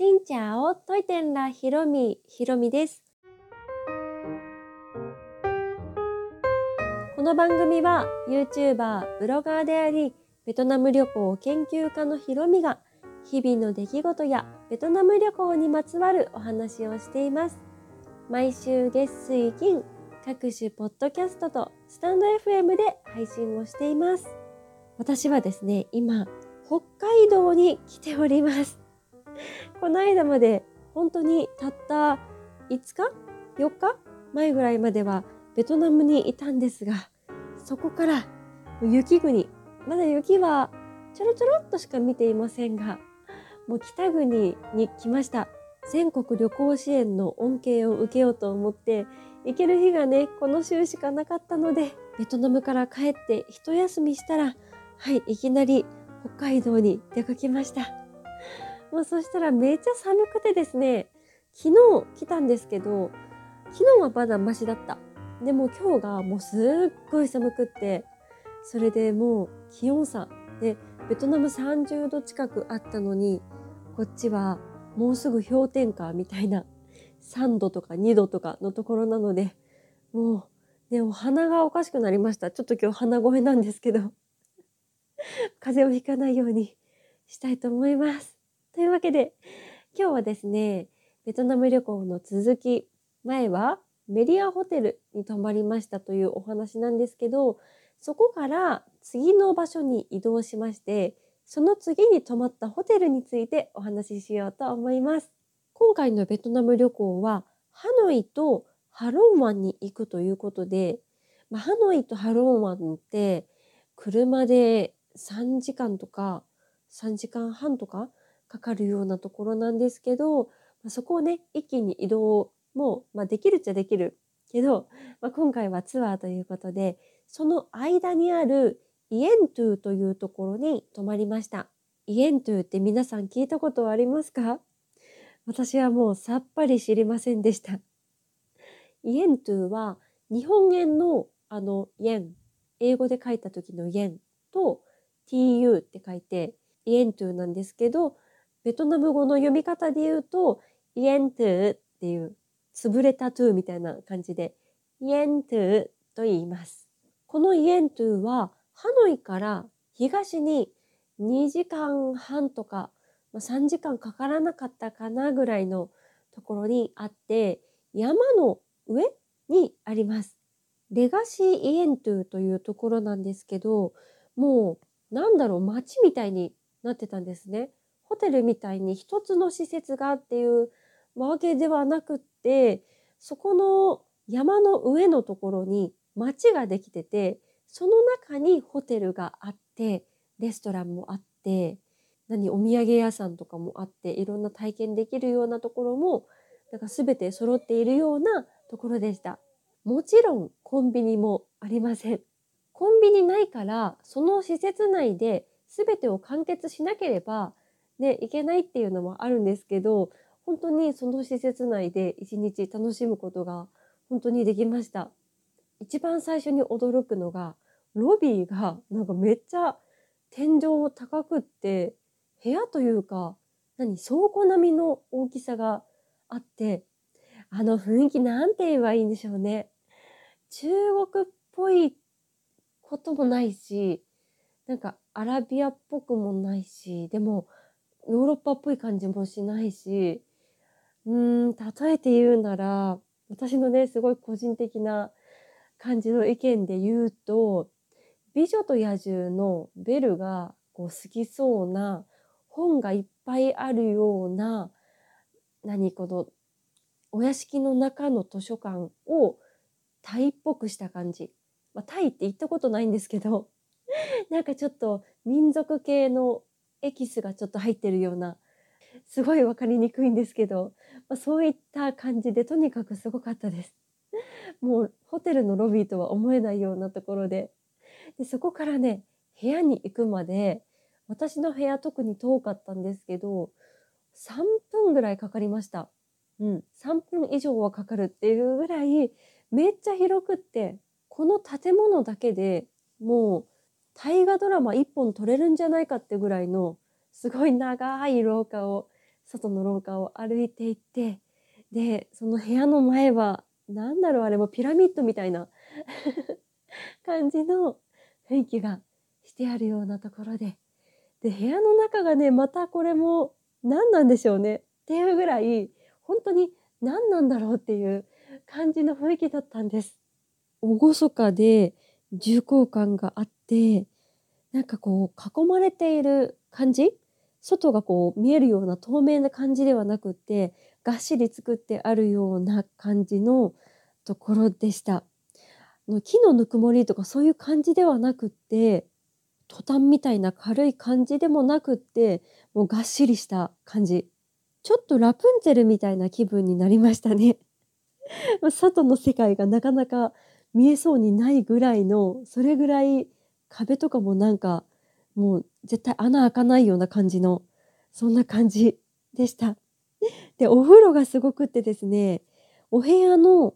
しんちゃおといてんらひろみひろみです。この番組は YouTuber ブロガーでありベトナム旅行研究家のひろみが日々の出来事やベトナム旅行にまつわるお話をしています。毎週月水金各種ポッドキャストとスタンド FM で配信をしています。私はですね今北海道に来ております。この間まで本当にたった5日 ?4 日前ぐらいまではベトナムにいたんですが、そこから雪国、まだ雪はちょろちょろっとしか見ていませんが、もう北国に来ました。全国旅行支援の恩恵を受けようと思って、行ける日がね、この週しかなかったので、ベトナムから帰って一休みしたら、はい、いきなり北海道に出かけました。もうそしたらめっちゃ寒くてですね、昨日来たんですけど、昨日はまだマシだった。でも今日がもうすっごい寒くって、それでもう気温差で、ベトナム30度近くあったのに、こっちはもうすぐ氷点下みたいな3度とか2度とかのところなので、もうね、お鼻がおかしくなりました。ちょっと今日鼻声なんですけど、風邪をひかないようにしたいと思います。というわけで、今日はですね、ベトナム旅行の続き、前はメリアホテルに泊まりましたというお話なんですけど、そこから次の場所に移動しまして、その次に泊まったホテルについてお話ししようと思います。今回のベトナム旅行は、ハノイとハロン湾に行くということで、まあ、ハノイとハロン湾って車で3時間とか3時間半とかかかるようなところなんですけど、まあ、そこをね、一気に移動も、まあ、できるっちゃできるけど、まあ、今回はツアーということで、その間にあるイエントゥというところに泊まりました。イエントゥって皆さん聞いたことありますか？私はもうさっぱり知りませんでした。イエントゥは日本円のあのイエン、英語で書いた時のイエンと TU って書いてイエントゥなんですけど、ベトナム語の読み方で言うと、イエントゥっていう、潰れたトゥみたいな感じで、イエントゥと言います。このイエントゥは、ハノイから東に2時間半とか、まあ、3時間かからなかったかなぐらいのところにあって、山の上にあります。レガシーイエントゥというところなんですけど、もうなんだろう、街みたいになってたんですね。ホテルみたいに一つの施設がっていうわけではなくってそこの山の上のところに町ができててその中にホテルがあってレストランもあって何お土産屋さんとかもあっていろんな体験できるようなところもなんか全て揃っているようなところでした。もちろんコンビニもありません。コンビニないからその施設内で全てを完結しなければね、行けないっていうのもあるんですけど、本当にその施設内で一日楽しむことが本当にできました。一番最初に驚くのが、ロビーがなんかめっちゃ天井高くって、部屋というか、何、倉庫並みの大きさがあって、あの雰囲気なんて言えばいいんでしょうね。中国っぽいこともないし、なんかアラビアっぽくもないし、でもヨーロッパっぽい感じもしないし、うーん、例えて言うなら、私のね、すごい個人的な感じの意見で言うと、美女と野獣のベルがこう好きそうな本がいっぱいあるような、何このお屋敷の中の図書館をタイっぽくした感じ。まあ、タイって行ったことないんですけど、なんかちょっと民族系のエキスがちょっと入ってるような、すごいわかりにくいんですけど、まあ、そういった感じでとにかくすごかったです。もうホテルのロビーとは思えないようなところで。でそこからね、部屋に行くまで、私の部屋特に遠かったんですけど、3分ぐらいかかりました。うん、3分以上はかかるっていうぐらい、めっちゃ広くって、この建物だけでもう大河ドラマ一本撮れるんじゃないかってぐらいのすごい長い廊下を外の廊下を歩いていってでその部屋の前は何だろうあれもピラミッドみたいな 感じの雰囲気がしてあるようなところでで部屋の中がねまたこれも何なんでしょうねっていうぐらい本当に何なんだろうっていう感じの雰囲気だったんです。厳かで重厚感があってなんかこう囲まれている感じ外がこう見えるような透明な感じではなくってがっしり作ってあるような感じのところでした。の木のぬくもりとかそういう感じではなくってトタンみたいな軽い感じでもなくってもうがっしりした感じちょっとラプンツェルみたいな気分になりましたね 外の世界がなかなか見えそうにないぐらいのそれぐらい壁とかもなんかもう絶対穴開かないような感じのそんな感じでした。でお風呂がすごくってですねお部屋の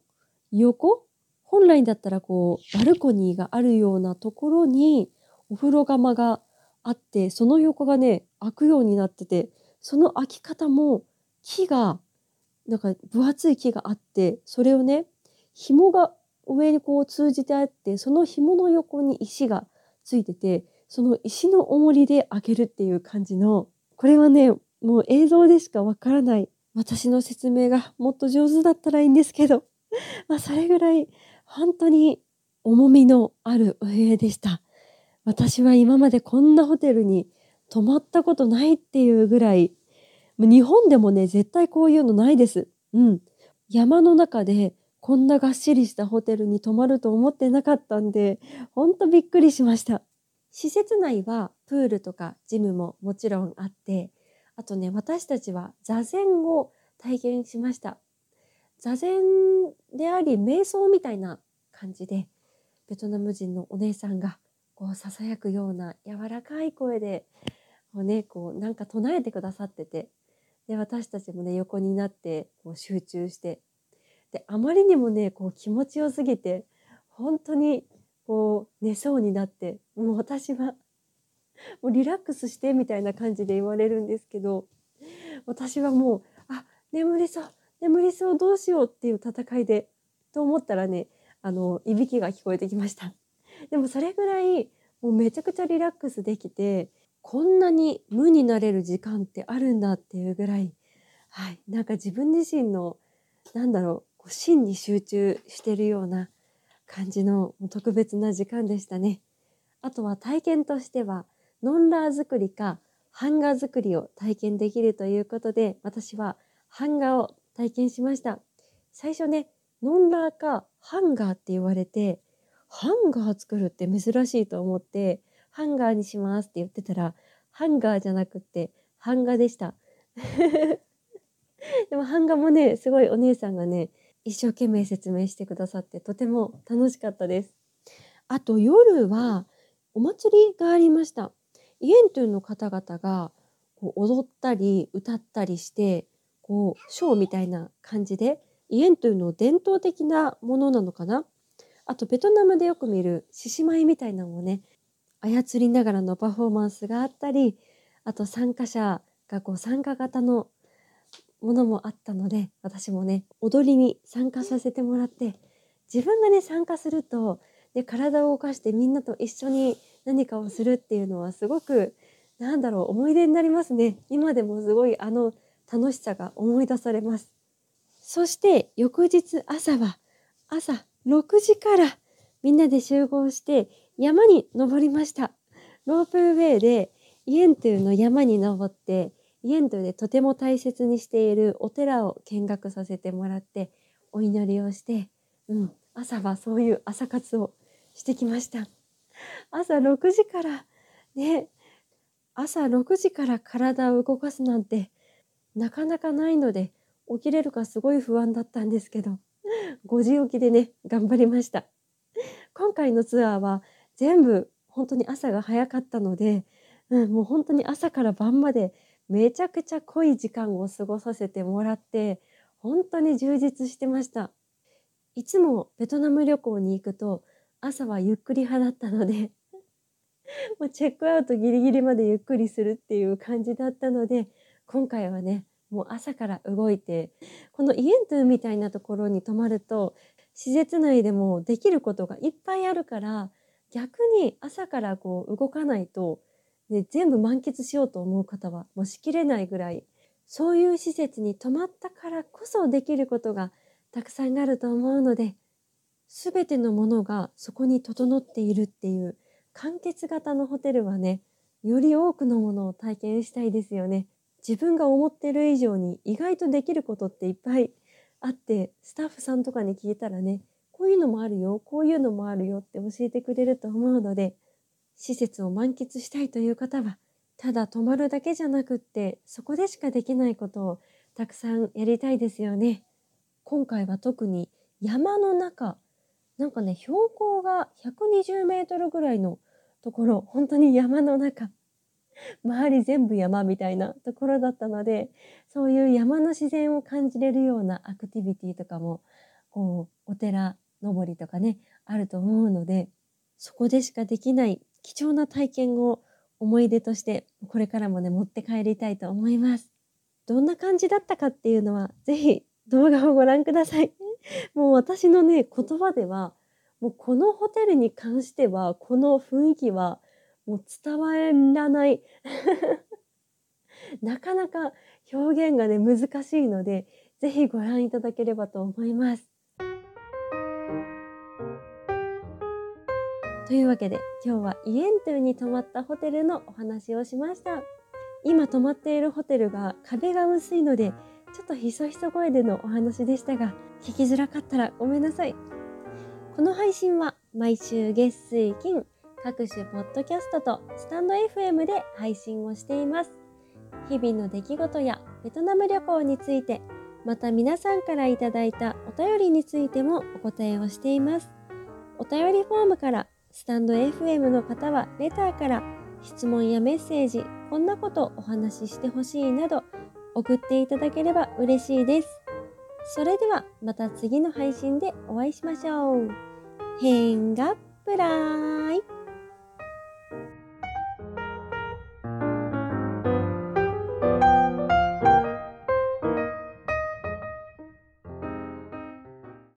横本来だったらこうバルコニーがあるようなところにお風呂釜があってその横がね開くようになっててその開き方も木がなんか分厚い木があってそれをね紐が上にこう通じてあってその紐の横に石がついててその石の重りで開けるっていう感じのこれはねもう映像でしかわからない私の説明がもっと上手だったらいいんですけど まあそれぐらい本当に重みのあるお部屋でした。私は今までこんなホテルに泊まったことないっていうぐらい、日本でもね、絶対こういうのないです。うん。山の中でこんながっしりしたホテルに泊まると思ってなかったんで、ほんとびっくりしました。施設内はプールとかジムももちろんあって、あとね、私たちは座禅を体験しました。座禅であり瞑想みたいな感じでベトナム人のお姉さんがこうささやくような柔らかい声でこう、ね、こうなんか唱えてくださっててで私たちもね横になってこう集中してであまりにもねこう気持ちよすぎて本当にこう寝そうになってもう私はもうリラックスしてみたいな感じで言われるんですけど私はもうあ眠りそう眠りそうどうしようっていう戦いでと思ったらねあのいびきが聞こえてきました。でもそれぐらいもうめちゃくちゃリラックスできてこんなに無になれる時間ってあるんだっていうぐらい、はい、なんか自分自身のなんだろうこう真に集中してるような感じの特別な時間でしたね。あとは体験としてはノンラー作りかハンガー作りを体験できるということで私はハンガーを体験しました。最初ね、ノンラーかハンガーって言われて、ハンガー作るって珍しいと思って、ハンガーにしますって言ってたら、ハンガーじゃなくって、ハンガでした。でもハンガもね、すごいお姉さんがね、一生懸命説明してくださって、とても楽しかったです。あと夜は、お祭りがありました。イエントゥの方々がこう踊ったり歌ったりしてこうショーみたいな感じでイエンというの伝統的なものなのかなあとベトナムでよく見る獅子舞みたいなのをね操りながらのパフォーマンスがあったりあと参加者がこう参加型のものもあったので私もね踊りに参加させてもらって自分がね参加するとで体を動かしてみんなと一緒に何かをするっていうのはすごくなんだろう思い出になりますね今でもすごいあの楽しさが思い出されます。そして翌日朝は朝6時からみんなで集合して山に登りました。ロープウェイでイエントゥの山に登ってイエントゥでとても大切にしているお寺を見学させてもらってお祈りをして、うん、朝はそういう朝活をしてきました。朝6時からね朝6時から体を動かすなんてなかなかないので起きれるかすごい不安だったんですけど5時起きでね頑張りました今回のツアーは全部本当に朝が早かったので、うん、もう本当に朝から晩までめちゃくちゃ濃い時間を過ごさせてもらって本当に充実してました。いつもベトナム旅行に行くと朝はゆっくり派だったので もうチェックアウトギリギリまでゆっくりするっていう感じだったので今回はねもう朝から動いてこのイエントゥみたいなところに泊まると施設内でもできることがいっぱいあるから逆に朝からこう動かないと、ね、全部満喫しようと思う方はもうしきれないぐらいそういう施設に泊まったからこそできることがたくさんあると思うので全てのものがそこに整っているっていう完結型のホテルはねより多くのものを体験したいですよね。自分が思ってる以上に意外とできることっていっぱいあってスタッフさんとかに聞いたらねこういうのもあるよこういうのもあるよって教えてくれると思うので施設を満喫したいという方はただ泊まるだけじゃなくってそこでしかできないことをたくさんやりたいですよね。今回は特に山の中なんかね標高が120メートルぐらいのところ本当に山の中周り全部山みたいなところだったのでそういう山の自然を感じれるようなアクティビティとかもこうお寺登りとかねあると思うのでそこでしかできない貴重な体験を思い出としてこれからもね持って帰りたいと思います。どんな感じだったかっていうのは是非動画をご覧ください。もう私のね言葉ではもうこのホテルに関してはこの雰囲気はもう伝わらない なかなか表現がね難しいので是非ご覧いただければと思います。というわけで今日はイエントゥに泊まったホテルのお話をしました。今泊まっているホテルが壁が薄いのでちょっとひそひそ声でのお話でしたが聞きづらかったらごめんなさい。この配信は毎週月水金各種ポッドキャストとスタンド FM で配信をしています。日々の出来事やベトナム旅行について、また皆さんからいただいたお便りについてもお答えをしています。お便りフォームから、スタンド FM の方はレターから質問やメッセージ、こんなことお話ししてほしいなど送っていただければ嬉しいです。それではまた次の配信でお会いしましょう。変がプライ